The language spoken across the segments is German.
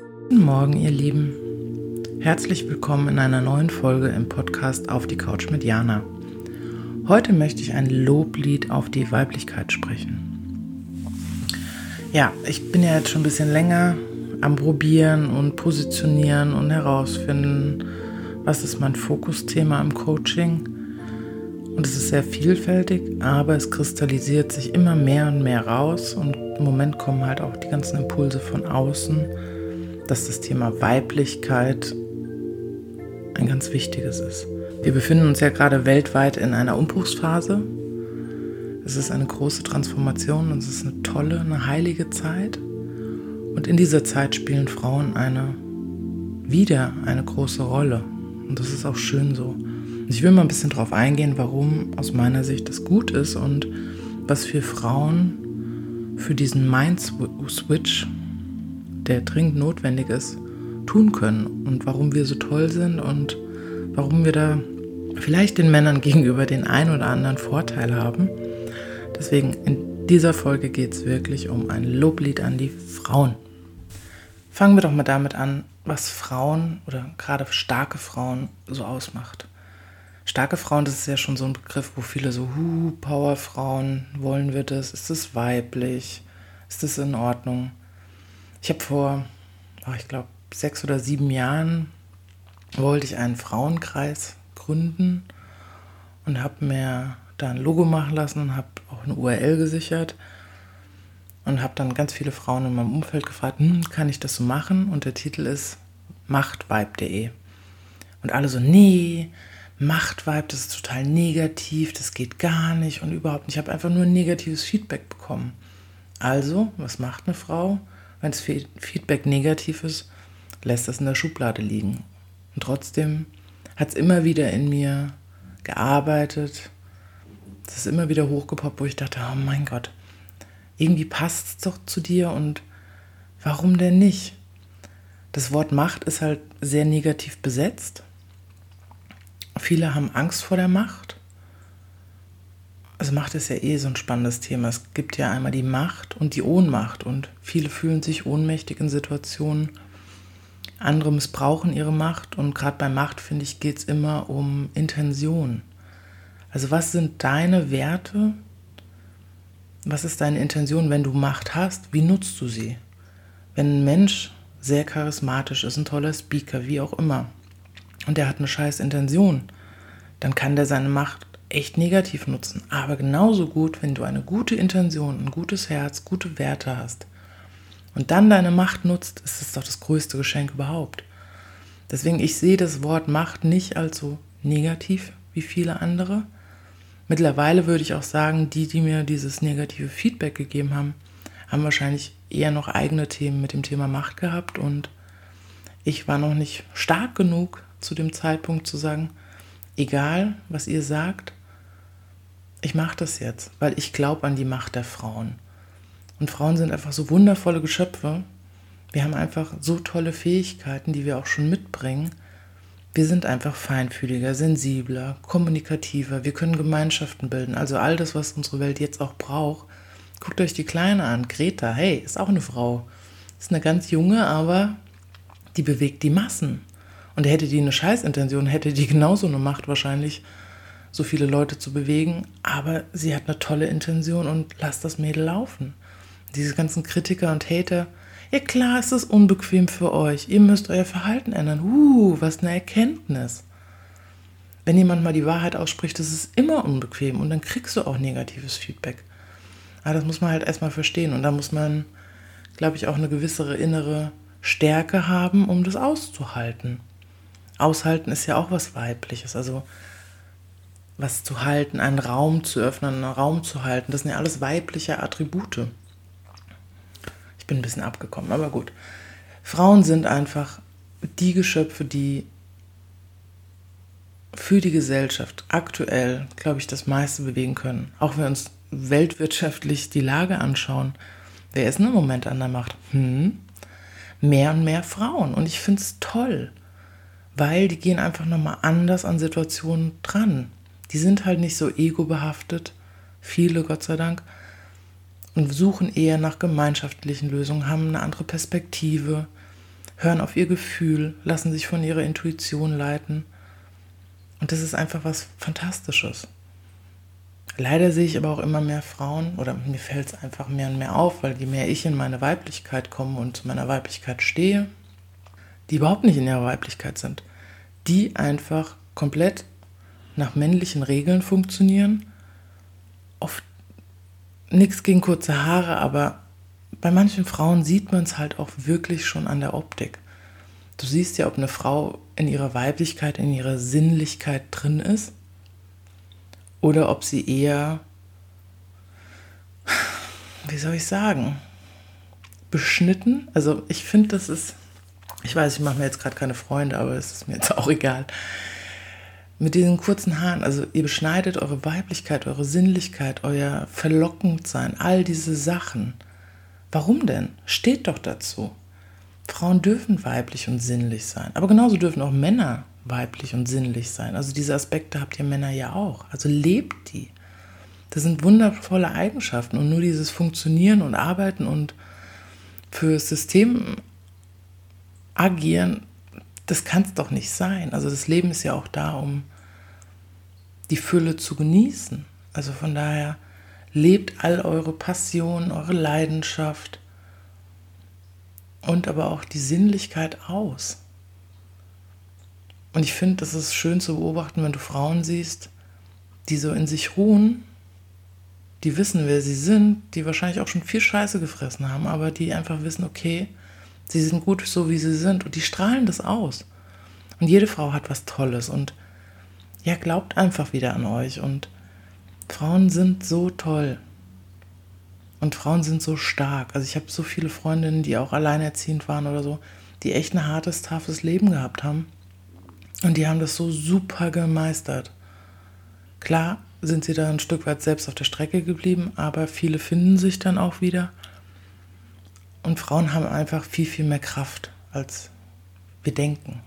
Guten Morgen, ihr Lieben. Herzlich willkommen in einer neuen Folge im Podcast Auf die Couch mit Jana. Heute möchte ich ein Loblied auf die Weiblichkeit sprechen. Ja, ich bin ja jetzt schon ein bisschen länger am Probieren und Positionieren und herausfinden, was ist mein Fokusthema im Coaching. Und es ist sehr vielfältig, aber es kristallisiert sich immer mehr und mehr raus und im Moment kommen halt auch die ganzen Impulse von außen dass das Thema Weiblichkeit ein ganz wichtiges ist. Wir befinden uns ja gerade weltweit in einer Umbruchsphase. Es ist eine große Transformation und es ist eine tolle, eine heilige Zeit. Und in dieser Zeit spielen Frauen eine wieder eine große Rolle. Und das ist auch schön so. Ich will mal ein bisschen darauf eingehen, warum aus meiner Sicht das gut ist und was für Frauen für diesen Mind-Switch der dringend notwendig ist, tun können und warum wir so toll sind und warum wir da vielleicht den Männern gegenüber den ein oder anderen Vorteil haben. Deswegen in dieser Folge geht es wirklich um ein Loblied an die Frauen. Fangen wir doch mal damit an, was Frauen oder gerade starke Frauen so ausmacht. Starke Frauen, das ist ja schon so ein Begriff, wo viele so, hu, Powerfrauen, wollen wir das? Ist das weiblich? Ist das in Ordnung? Ich habe vor, oh, ich glaube, sechs oder sieben Jahren wollte ich einen Frauenkreis gründen und habe mir da ein Logo machen lassen und habe auch eine URL gesichert und habe dann ganz viele Frauen in meinem Umfeld gefragt, hm, kann ich das so machen? Und der Titel ist machtvibe.de. Und alle so, nee, Machtvibe, das ist total negativ, das geht gar nicht und überhaupt nicht. Ich habe einfach nur negatives Feedback bekommen. Also, was macht eine Frau? Wenn das Feedback negativ ist, lässt das in der Schublade liegen. Und trotzdem hat es immer wieder in mir gearbeitet. Es ist immer wieder hochgepoppt, wo ich dachte, oh mein Gott, irgendwie passt es doch zu dir und warum denn nicht? Das Wort Macht ist halt sehr negativ besetzt. Viele haben Angst vor der Macht also Macht ist ja eh so ein spannendes Thema. Es gibt ja einmal die Macht und die Ohnmacht und viele fühlen sich ohnmächtig in Situationen. Andere missbrauchen ihre Macht und gerade bei Macht, finde ich, geht es immer um Intention. Also was sind deine Werte? Was ist deine Intention, wenn du Macht hast? Wie nutzt du sie? Wenn ein Mensch sehr charismatisch ist, ein toller Speaker, wie auch immer, und der hat eine scheiß Intention, dann kann der seine Macht echt negativ nutzen. Aber genauso gut, wenn du eine gute Intention, ein gutes Herz, gute Werte hast und dann deine Macht nutzt, ist es doch das größte Geschenk überhaupt. Deswegen, ich sehe das Wort Macht nicht als so negativ wie viele andere. Mittlerweile würde ich auch sagen, die, die mir dieses negative Feedback gegeben haben, haben wahrscheinlich eher noch eigene Themen mit dem Thema Macht gehabt und ich war noch nicht stark genug zu dem Zeitpunkt zu sagen, egal was ihr sagt, ich mache das jetzt, weil ich glaube an die Macht der Frauen. Und Frauen sind einfach so wundervolle Geschöpfe. Wir haben einfach so tolle Fähigkeiten, die wir auch schon mitbringen. Wir sind einfach feinfühliger, sensibler, kommunikativer. Wir können Gemeinschaften bilden. Also all das, was unsere Welt jetzt auch braucht. Guckt euch die Kleine an. Greta, hey, ist auch eine Frau. Ist eine ganz junge, aber die bewegt die Massen. Und hätte die eine Scheißintention, hätte die genauso eine Macht wahrscheinlich so viele Leute zu bewegen, aber sie hat eine tolle Intention und lasst das Mädel laufen. Diese ganzen Kritiker und Hater, ja klar ist es unbequem für euch, ihr müsst euer Verhalten ändern. Uh, was eine Erkenntnis. Wenn jemand mal die Wahrheit ausspricht, das ist immer unbequem und dann kriegst du auch negatives Feedback. Aber das muss man halt erstmal verstehen und da muss man, glaube ich, auch eine gewisse innere Stärke haben, um das auszuhalten. Aushalten ist ja auch was Weibliches. Also was zu halten, einen Raum zu öffnen, einen Raum zu halten. Das sind ja alles weibliche Attribute. Ich bin ein bisschen abgekommen, aber gut. Frauen sind einfach die Geschöpfe, die für die Gesellschaft aktuell, glaube ich, das meiste bewegen können. Auch wenn wir uns weltwirtschaftlich die Lage anschauen. Wer ist im Moment an der Macht? Hm? Mehr und mehr Frauen. Und ich finde es toll, weil die gehen einfach nochmal anders an Situationen dran die sind halt nicht so ego-behaftet, viele Gott sei Dank, und suchen eher nach gemeinschaftlichen Lösungen, haben eine andere Perspektive, hören auf ihr Gefühl, lassen sich von ihrer Intuition leiten. Und das ist einfach was Fantastisches. Leider sehe ich aber auch immer mehr Frauen, oder mir fällt es einfach mehr und mehr auf, weil je mehr ich in meine Weiblichkeit komme und zu meiner Weiblichkeit stehe, die überhaupt nicht in ihrer Weiblichkeit sind, die einfach komplett nach männlichen Regeln funktionieren. Oft nichts gegen kurze Haare, aber bei manchen Frauen sieht man es halt auch wirklich schon an der Optik. Du siehst ja, ob eine Frau in ihrer Weiblichkeit, in ihrer Sinnlichkeit drin ist oder ob sie eher, wie soll ich sagen, beschnitten. Also ich finde, das ist, ich weiß, ich mache mir jetzt gerade keine Freunde, aber es ist mir jetzt auch egal. Mit diesen kurzen Haaren, also ihr beschneidet eure Weiblichkeit, eure Sinnlichkeit, euer Verlockendsein, all diese Sachen. Warum denn? Steht doch dazu. Frauen dürfen weiblich und sinnlich sein, aber genauso dürfen auch Männer weiblich und sinnlich sein. Also diese Aspekte habt ihr Männer ja auch. Also lebt die. Das sind wundervolle Eigenschaften und nur dieses Funktionieren und Arbeiten und für das System agieren, das kann es doch nicht sein. Also das Leben ist ja auch da, um die Fülle zu genießen. Also von daher lebt all eure Passion, eure Leidenschaft und aber auch die Sinnlichkeit aus. Und ich finde, das ist schön zu beobachten, wenn du Frauen siehst, die so in sich ruhen, die wissen, wer sie sind, die wahrscheinlich auch schon viel Scheiße gefressen haben, aber die einfach wissen, okay, sie sind gut so, wie sie sind und die strahlen das aus. Und jede Frau hat was Tolles und ja, glaubt einfach wieder an euch und Frauen sind so toll. Und Frauen sind so stark. Also ich habe so viele Freundinnen, die auch alleinerziehend waren oder so, die echt ein hartes, toughes Leben gehabt haben. Und die haben das so super gemeistert. Klar sind sie da ein Stück weit selbst auf der Strecke geblieben, aber viele finden sich dann auch wieder. Und Frauen haben einfach viel, viel mehr Kraft, als wir denken.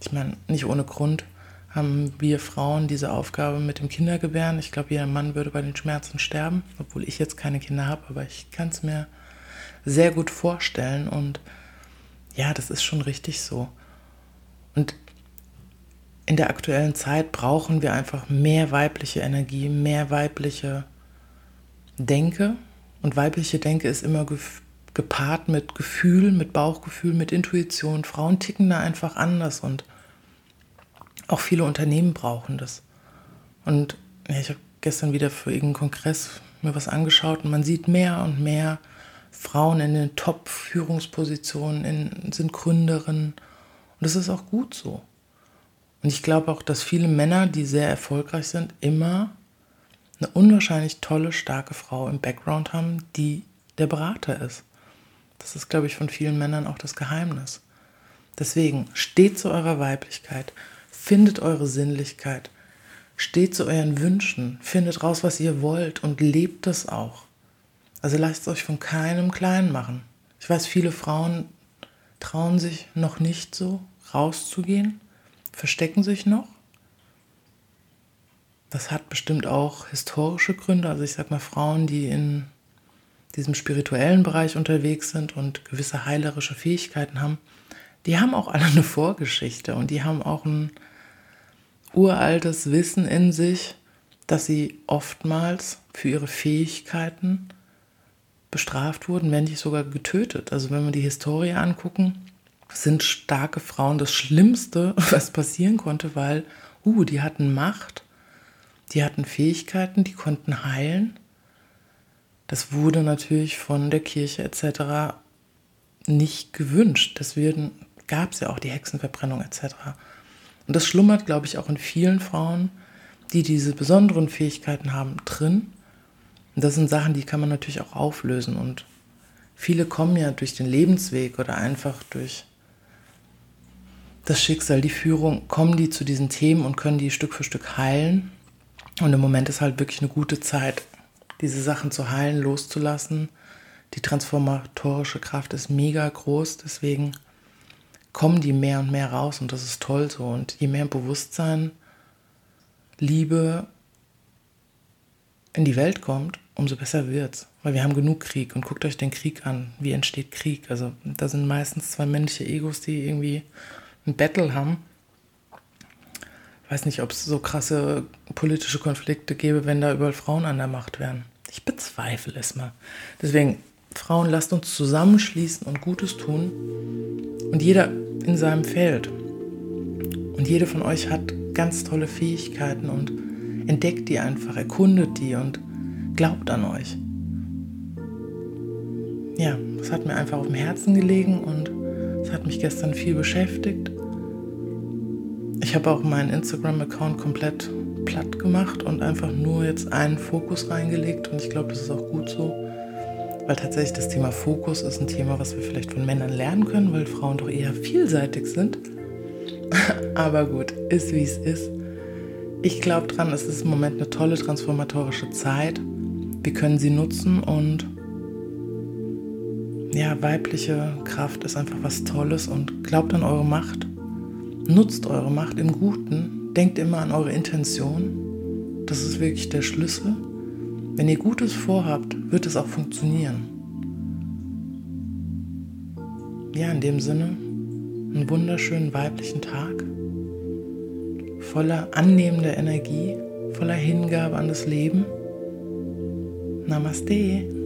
Ich meine, nicht ohne Grund haben wir Frauen diese Aufgabe mit dem Kindergebären. Ich glaube, jeder Mann würde bei den Schmerzen sterben, obwohl ich jetzt keine Kinder habe, aber ich kann es mir sehr gut vorstellen. Und ja, das ist schon richtig so. Und in der aktuellen Zeit brauchen wir einfach mehr weibliche Energie, mehr weibliche Denke. Und weibliche Denke ist immer gepaart mit Gefühl, mit Bauchgefühl, mit Intuition. Frauen ticken da einfach anders und auch viele Unternehmen brauchen das. Und ja, ich habe gestern wieder für irgendeinen Kongress mir was angeschaut und man sieht mehr und mehr Frauen in den Top-Führungspositionen, sind Gründerinnen. Und das ist auch gut so. Und ich glaube auch, dass viele Männer, die sehr erfolgreich sind, immer eine unwahrscheinlich tolle, starke Frau im Background haben, die der Berater ist. Das ist, glaube ich, von vielen Männern auch das Geheimnis. Deswegen steht zu eurer Weiblichkeit, findet eure Sinnlichkeit, steht zu euren Wünschen, findet raus, was ihr wollt und lebt das auch. Also lasst es euch von keinem klein machen. Ich weiß, viele Frauen trauen sich noch nicht so rauszugehen verstecken sich noch. Das hat bestimmt auch historische Gründe. Also ich sage mal, Frauen, die in diesem spirituellen Bereich unterwegs sind und gewisse heilerische Fähigkeiten haben, die haben auch alle eine Vorgeschichte und die haben auch ein uraltes Wissen in sich, dass sie oftmals für ihre Fähigkeiten bestraft wurden, wenn nicht sogar getötet. Also wenn wir die Historie angucken, sind starke Frauen das Schlimmste, was passieren konnte, weil, uh, die hatten Macht, die hatten Fähigkeiten, die konnten heilen. Das wurde natürlich von der Kirche etc. nicht gewünscht. Deswegen gab es ja auch die Hexenverbrennung etc. Und das schlummert, glaube ich, auch in vielen Frauen, die diese besonderen Fähigkeiten haben, drin. Und das sind Sachen, die kann man natürlich auch auflösen. Und viele kommen ja durch den Lebensweg oder einfach durch das Schicksal, die Führung, kommen die zu diesen Themen und können die Stück für Stück heilen. Und im Moment ist halt wirklich eine gute Zeit, diese Sachen zu heilen, loszulassen. Die transformatorische Kraft ist mega groß, deswegen kommen die mehr und mehr raus und das ist toll so. Und je mehr Bewusstsein, Liebe in die Welt kommt, umso besser wird's. Weil wir haben genug Krieg und guckt euch den Krieg an. Wie entsteht Krieg? Also da sind meistens zwei männliche Egos, die irgendwie ein Battle haben. Ich weiß nicht, ob es so krasse politische Konflikte gäbe, wenn da überall Frauen an der Macht wären. Ich bezweifle es mal. Deswegen, Frauen, lasst uns zusammenschließen und Gutes tun. Und jeder in seinem Feld. Und jede von euch hat ganz tolle Fähigkeiten und entdeckt die einfach, erkundet die und glaubt an euch. Ja, es hat mir einfach auf dem Herzen gelegen und es hat mich gestern viel beschäftigt. Ich habe auch meinen Instagram-Account komplett platt gemacht und einfach nur jetzt einen Fokus reingelegt und ich glaube, das ist auch gut so, weil tatsächlich das Thema Fokus ist ein Thema, was wir vielleicht von Männern lernen können, weil Frauen doch eher vielseitig sind. Aber gut, ist wie es ist. Ich glaube dran, es ist im Moment eine tolle transformatorische Zeit. Wir können sie nutzen und ja, weibliche Kraft ist einfach was Tolles und glaubt an eure Macht. Nutzt eure Macht im Guten. Denkt immer an eure Intention. Das ist wirklich der Schlüssel. Wenn ihr Gutes vorhabt, wird es auch funktionieren. Ja, in dem Sinne, einen wunderschönen weiblichen Tag, voller annehmender Energie, voller Hingabe an das Leben. Namaste.